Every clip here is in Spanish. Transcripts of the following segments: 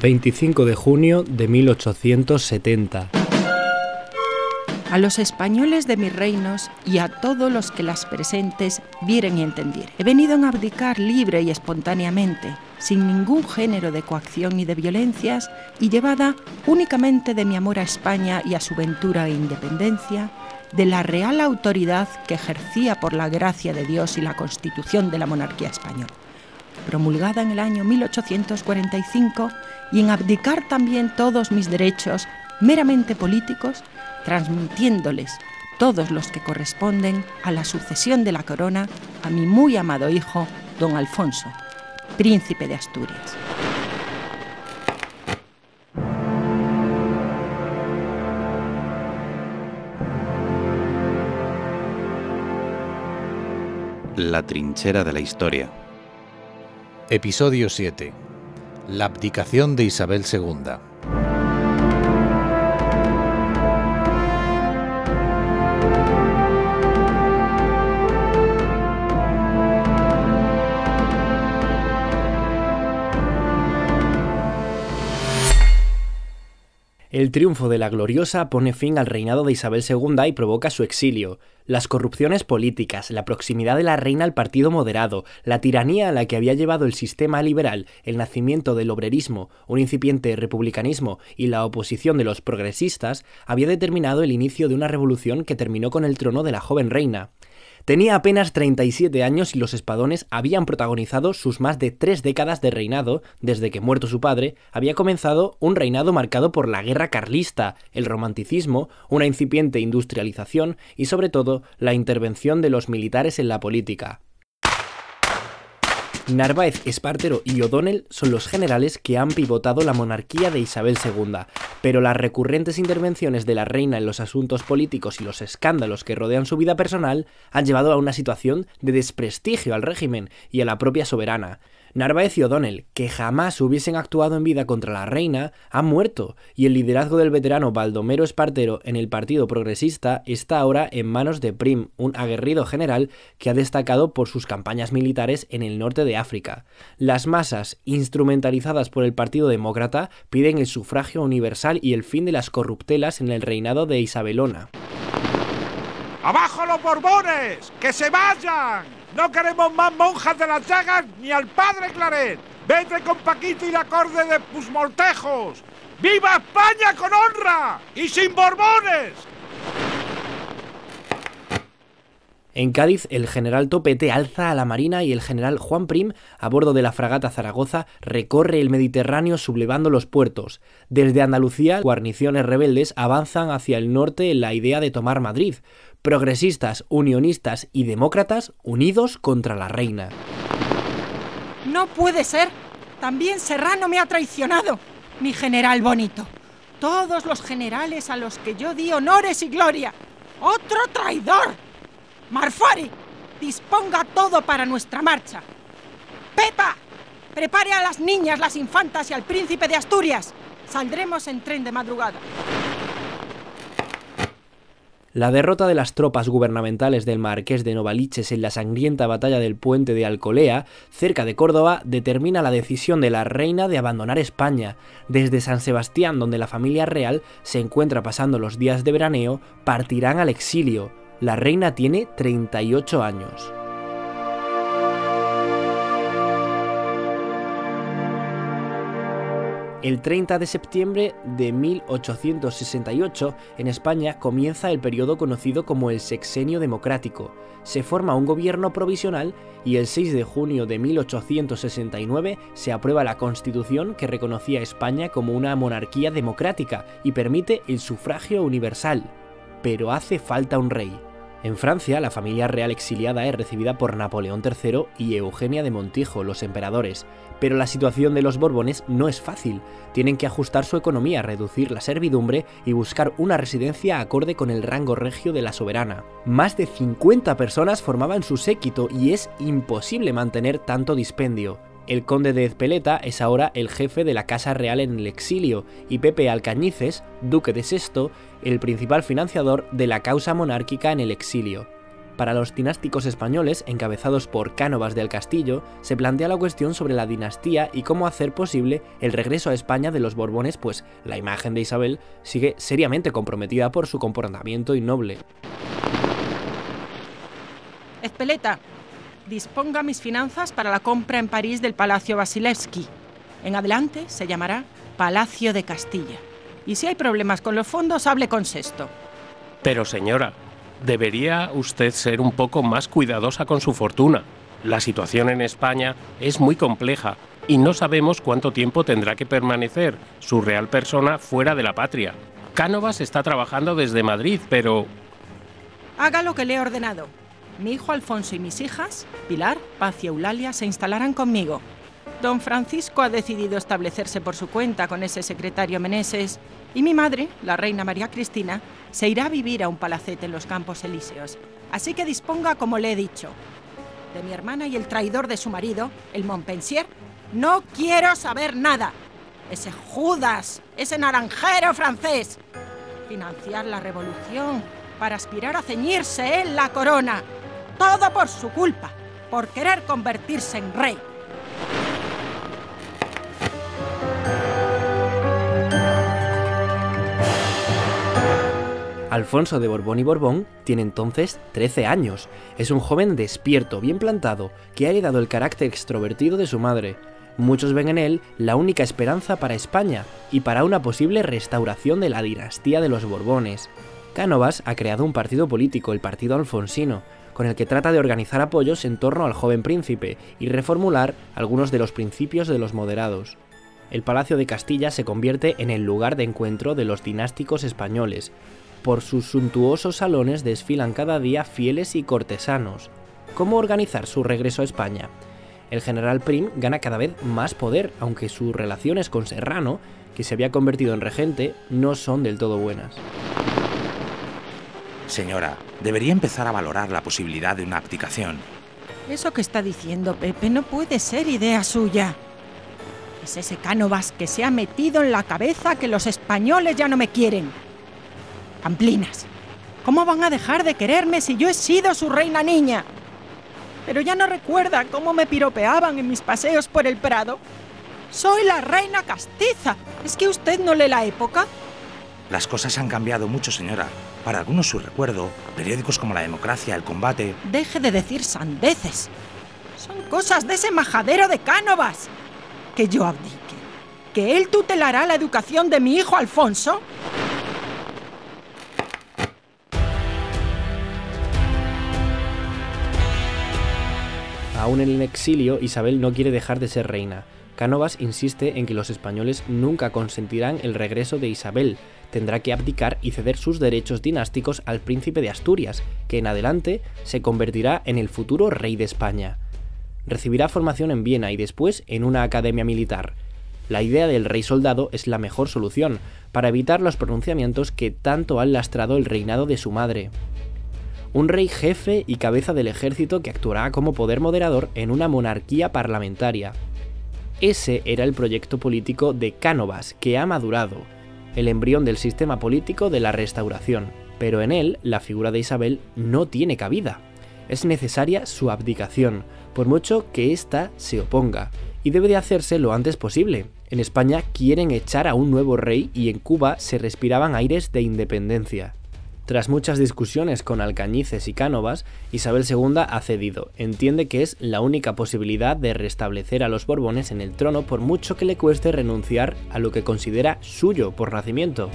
25 de junio de 1870. A los españoles de mis reinos y a todos los que las presentes vieren y entendieren. He venido a abdicar libre y espontáneamente, sin ningún género de coacción y de violencias, y llevada únicamente de mi amor a España y a su ventura e independencia, de la real autoridad que ejercía por la gracia de Dios y la constitución de la monarquía española promulgada en el año 1845, y en abdicar también todos mis derechos meramente políticos, transmitiéndoles todos los que corresponden a la sucesión de la corona a mi muy amado hijo, don Alfonso, príncipe de Asturias. La trinchera de la historia. Episodio 7. La abdicación de Isabel II. El triunfo de la Gloriosa pone fin al reinado de Isabel II y provoca su exilio. Las corrupciones políticas, la proximidad de la reina al partido moderado, la tiranía a la que había llevado el sistema liberal, el nacimiento del obrerismo, un incipiente republicanismo y la oposición de los progresistas había determinado el inicio de una revolución que terminó con el trono de la joven reina. Tenía apenas 37 años y los espadones habían protagonizado sus más de tres décadas de reinado, desde que muerto su padre, había comenzado un reinado marcado por la guerra carlista, el romanticismo, una incipiente industrialización y sobre todo la intervención de los militares en la política. Narváez, Espartero y O'Donnell son los generales que han pivotado la monarquía de Isabel II, pero las recurrentes intervenciones de la reina en los asuntos políticos y los escándalos que rodean su vida personal han llevado a una situación de desprestigio al régimen y a la propia soberana. Narváez y O'Donnell, que jamás hubiesen actuado en vida contra la reina, han muerto, y el liderazgo del veterano Baldomero Espartero en el Partido Progresista está ahora en manos de Prim, un aguerrido general que ha destacado por sus campañas militares en el norte de África. Las masas, instrumentalizadas por el Partido Demócrata, piden el sufragio universal y el fin de las corruptelas en el reinado de Isabelona. ¡Abajo los Borbones! ¡Que se vayan! No queremos más monjas de las llagas ni al padre Claret. Vete con Paquito y la corte de Pusmoltejos. ¡Viva España con honra y sin borbones! En Cádiz, el general Topete alza a la marina y el general Juan Prim, a bordo de la fragata Zaragoza, recorre el Mediterráneo sublevando los puertos. Desde Andalucía, guarniciones rebeldes avanzan hacia el norte en la idea de tomar Madrid progresistas, unionistas y demócratas unidos contra la reina. No puede ser. También Serrano me ha traicionado, mi general bonito. Todos los generales a los que yo di honores y gloria. ¡Otro traidor! Marfari, disponga todo para nuestra marcha. Pepa, prepare a las niñas, las infantas y al príncipe de Asturias. Saldremos en tren de madrugada. La derrota de las tropas gubernamentales del marqués de Novaliches en la sangrienta batalla del puente de Alcolea, cerca de Córdoba, determina la decisión de la reina de abandonar España. Desde San Sebastián, donde la familia real se encuentra pasando los días de veraneo, partirán al exilio. La reina tiene 38 años. El 30 de septiembre de 1868, en España comienza el periodo conocido como el Sexenio Democrático. Se forma un gobierno provisional y el 6 de junio de 1869 se aprueba la Constitución que reconocía a España como una monarquía democrática y permite el sufragio universal. Pero hace falta un rey. En Francia, la familia real exiliada es recibida por Napoleón III y Eugenia de Montijo, los emperadores, pero la situación de los Borbones no es fácil. Tienen que ajustar su economía, reducir la servidumbre y buscar una residencia acorde con el rango regio de la soberana. Más de 50 personas formaban su séquito y es imposible mantener tanto dispendio. El conde de Ezpeleta es ahora el jefe de la Casa Real en el exilio y Pepe Alcañices, duque de Sesto, el principal financiador de la causa monárquica en el exilio. Para los dinásticos españoles, encabezados por Cánovas del Castillo, se plantea la cuestión sobre la dinastía y cómo hacer posible el regreso a España de los Borbones, pues la imagen de Isabel sigue seriamente comprometida por su comportamiento innoble. Espeleta, disponga mis finanzas para la compra en París del Palacio Vasilevsky. En adelante se llamará Palacio de Castilla. Y si hay problemas con los fondos, hable con Sexto. Pero señora, debería usted ser un poco más cuidadosa con su fortuna. La situación en España es muy compleja y no sabemos cuánto tiempo tendrá que permanecer su real persona fuera de la patria. Cánovas está trabajando desde Madrid, pero... Haga lo que le he ordenado. Mi hijo Alfonso y mis hijas, Pilar, Paz y Eulalia, se instalarán conmigo. Don Francisco ha decidido establecerse por su cuenta con ese secretario Meneses y mi madre, la reina María Cristina, se irá a vivir a un palacete en los Campos Elíseos. Así que disponga como le he dicho. De mi hermana y el traidor de su marido, el Montpensier, no quiero saber nada. Ese Judas, ese naranjero francés. Financiar la revolución para aspirar a ceñirse en la corona. Todo por su culpa, por querer convertirse en rey. Alfonso de Borbón y Borbón tiene entonces 13 años. Es un joven despierto, bien plantado, que ha heredado el carácter extrovertido de su madre. Muchos ven en él la única esperanza para España y para una posible restauración de la dinastía de los Borbones. Cánovas ha creado un partido político, el Partido Alfonsino, con el que trata de organizar apoyos en torno al joven príncipe y reformular algunos de los principios de los moderados. El Palacio de Castilla se convierte en el lugar de encuentro de los dinásticos españoles, por sus suntuosos salones desfilan cada día fieles y cortesanos. ¿Cómo organizar su regreso a España? El general Prim gana cada vez más poder, aunque sus relaciones con Serrano, que se había convertido en regente, no son del todo buenas. Señora, debería empezar a valorar la posibilidad de una abdicación. Eso que está diciendo Pepe no puede ser idea suya. Es ese Cánovas que se ha metido en la cabeza que los españoles ya no me quieren. Pamplinas, ¿cómo van a dejar de quererme si yo he sido su reina niña? Pero ya no recuerda cómo me piropeaban en mis paseos por el Prado. Soy la reina castiza. ¿Es que usted no lee la época? Las cosas han cambiado mucho, señora. Para algunos su recuerdo, periódicos como La Democracia, El Combate... Deje de decir sandeces. Son cosas de ese majadero de Cánovas. Que yo abdique. Que él tutelará la educación de mi hijo Alfonso. Aún en el exilio, Isabel no quiere dejar de ser reina. Cánovas insiste en que los españoles nunca consentirán el regreso de Isabel, tendrá que abdicar y ceder sus derechos dinásticos al príncipe de Asturias, que en adelante se convertirá en el futuro rey de España. Recibirá formación en Viena y después en una academia militar. La idea del rey soldado es la mejor solución, para evitar los pronunciamientos que tanto han lastrado el reinado de su madre un rey jefe y cabeza del ejército que actuará como poder moderador en una monarquía parlamentaria. Ese era el proyecto político de Cánovas, que ha madurado, el embrión del sistema político de la restauración, pero en él la figura de Isabel no tiene cabida. Es necesaria su abdicación, por mucho que ésta se oponga, y debe de hacerse lo antes posible. En España quieren echar a un nuevo rey y en Cuba se respiraban aires de independencia. Tras muchas discusiones con Alcañices y Cánovas, Isabel II ha cedido. Entiende que es la única posibilidad de restablecer a los Borbones en el trono por mucho que le cueste renunciar a lo que considera suyo por nacimiento.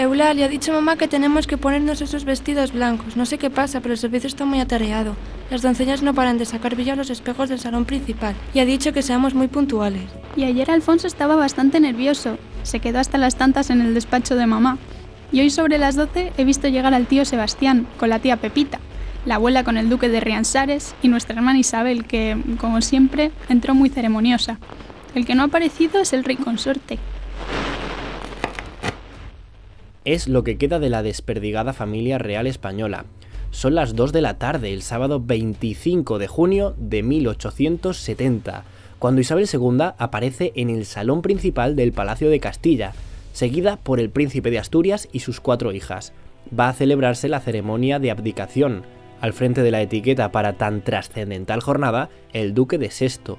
Eulalia, ha dicho mamá que tenemos que ponernos esos vestidos blancos. No sé qué pasa, pero el servicio está muy atareado. Las doncellas no paran de sacar brillo a los espejos del salón principal y ha dicho que seamos muy puntuales. Y ayer Alfonso estaba bastante nervioso. Se quedó hasta las tantas en el despacho de mamá. Y hoy sobre las 12 he visto llegar al tío Sebastián con la tía Pepita, la abuela con el duque de Riansares y nuestra hermana Isabel, que, como siempre, entró muy ceremoniosa. El que no ha aparecido es el rey consorte es lo que queda de la desperdigada familia real española. Son las 2 de la tarde, el sábado 25 de junio de 1870, cuando Isabel II aparece en el salón principal del Palacio de Castilla. seguida por el príncipe de Asturias y sus cuatro hijas. Va a celebrarse la ceremonia de abdicación, al frente de la etiqueta para tan trascendental jornada, el duque de Sesto.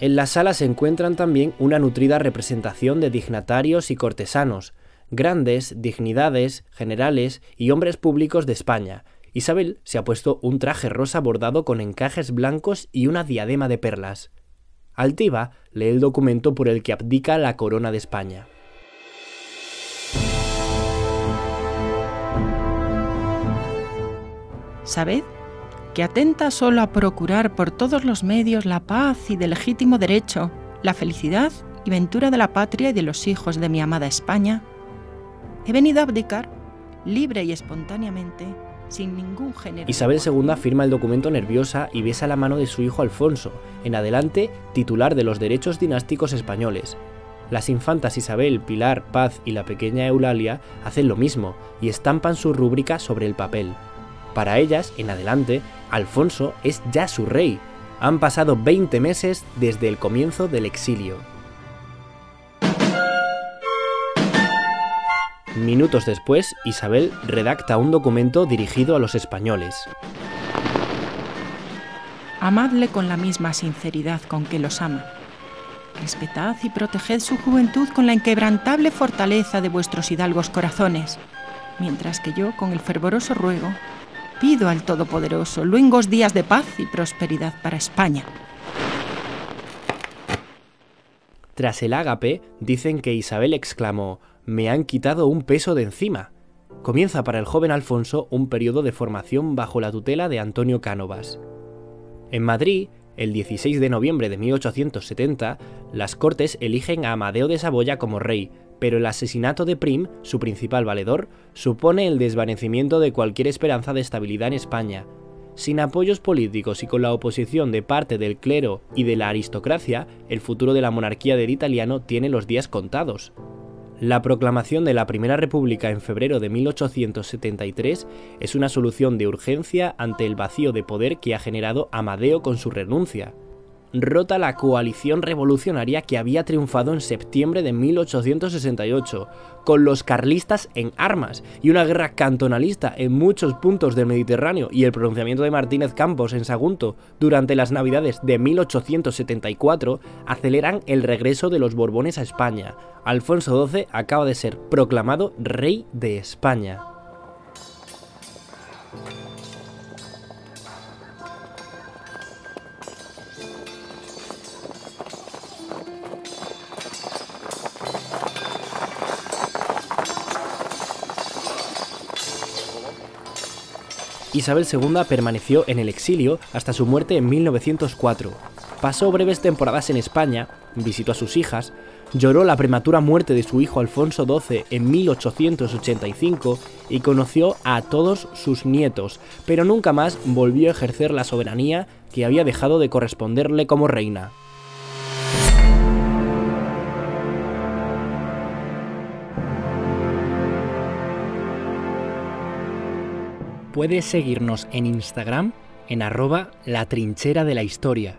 En la sala se encuentran también una nutrida representación de dignatarios y cortesanos, grandes dignidades, generales y hombres públicos de España. Isabel se ha puesto un traje rosa bordado con encajes blancos y una diadema de perlas. Altiva lee el documento por el que abdica la corona de España. Sabed que atenta solo a procurar por todos los medios la paz y de legítimo derecho, la felicidad y ventura de la patria y de los hijos de mi amada España, he venido a abdicar, libre y espontáneamente, sin ningún género. Isabel II firma el documento nerviosa y besa la mano de su hijo Alfonso, en adelante titular de los derechos dinásticos españoles. Las infantas Isabel, Pilar, Paz y la pequeña Eulalia hacen lo mismo y estampan su rúbrica sobre el papel. Para ellas, en adelante, Alfonso es ya su rey. Han pasado 20 meses desde el comienzo del exilio. Minutos después, Isabel redacta un documento dirigido a los españoles. Amadle con la misma sinceridad con que los ama. Respetad y proteged su juventud con la inquebrantable fortaleza de vuestros hidalgos corazones, mientras que yo, con el fervoroso ruego, pido al Todopoderoso luengos días de paz y prosperidad para España. Tras el ágape, dicen que Isabel exclamó, me han quitado un peso de encima. Comienza para el joven Alfonso un periodo de formación bajo la tutela de Antonio Cánovas. En Madrid, el 16 de noviembre de 1870, las Cortes eligen a Amadeo de Saboya como rey, pero el asesinato de Prim, su principal valedor, supone el desvanecimiento de cualquier esperanza de estabilidad en España. Sin apoyos políticos y con la oposición de parte del clero y de la aristocracia, el futuro de la monarquía del italiano tiene los días contados. La proclamación de la Primera República en febrero de 1873 es una solución de urgencia ante el vacío de poder que ha generado Amadeo con su renuncia rota la coalición revolucionaria que había triunfado en septiembre de 1868, con los carlistas en armas y una guerra cantonalista en muchos puntos del Mediterráneo y el pronunciamiento de Martínez Campos en Sagunto durante las Navidades de 1874 aceleran el regreso de los Borbones a España. Alfonso XII acaba de ser proclamado rey de España. Isabel II permaneció en el exilio hasta su muerte en 1904. Pasó breves temporadas en España, visitó a sus hijas, lloró la prematura muerte de su hijo Alfonso XII en 1885 y conoció a todos sus nietos, pero nunca más volvió a ejercer la soberanía que había dejado de corresponderle como reina. Puedes seguirnos en Instagram en arroba la trinchera de la historia.